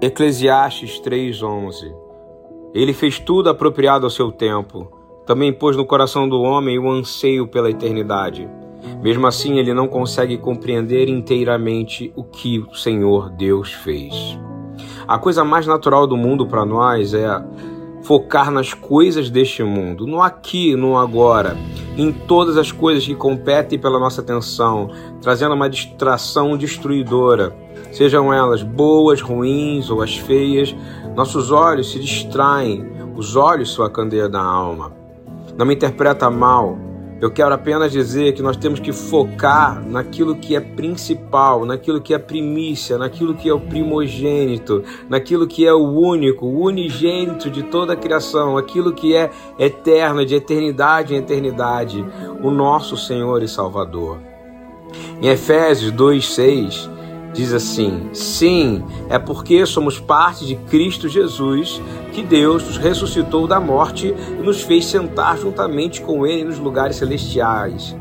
Eclesiastes 3:11 Ele fez tudo apropriado ao seu tempo. Também pôs no coração do homem o anseio pela eternidade. Mesmo assim, ele não consegue compreender inteiramente o que o Senhor Deus fez. A coisa mais natural do mundo para nós é focar nas coisas deste mundo, no aqui, no agora, em todas as coisas que competem pela nossa atenção, trazendo uma distração destruidora sejam elas boas, ruins ou as feias, nossos olhos se distraem, os olhos são a candeia da alma. Não me interpreta mal, eu quero apenas dizer que nós temos que focar naquilo que é principal, naquilo que é primícia, naquilo que é o primogênito, naquilo que é o único, o unigênito de toda a criação, aquilo que é eterno, de eternidade em eternidade, o nosso Senhor e Salvador. Em Efésios 2:6 diz assim: Sim, é porque somos parte de Cristo Jesus que Deus nos ressuscitou da morte e nos fez sentar juntamente com Ele nos lugares celestiais.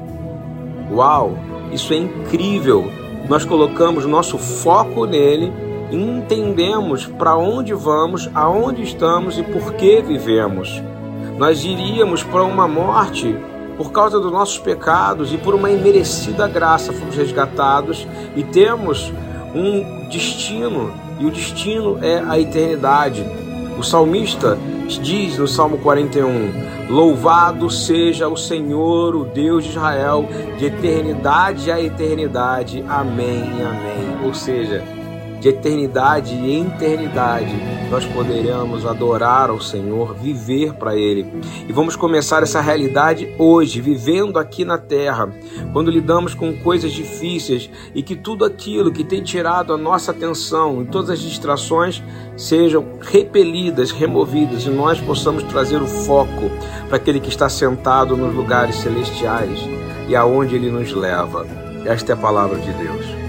Uau, isso é incrível! Nós colocamos nosso foco nele e entendemos para onde vamos, aonde estamos e por que vivemos. Nós iríamos para uma morte por causa dos nossos pecados e por uma imerecida graça fomos resgatados e temos um destino, e o destino é a eternidade. O salmista diz no Salmo 41: Louvado seja o Senhor, o Deus de Israel, de eternidade a eternidade. Amém amém. Ou seja, de eternidade em eternidade, nós poderemos adorar ao Senhor, viver para Ele. E vamos começar essa realidade hoje, vivendo aqui na terra, quando lidamos com coisas difíceis e que tudo aquilo que tem tirado a nossa atenção e todas as distrações sejam repelidas, removidas e nós possamos trazer o foco para aquele que está sentado nos lugares celestiais e aonde Ele nos leva. Esta é a palavra de Deus.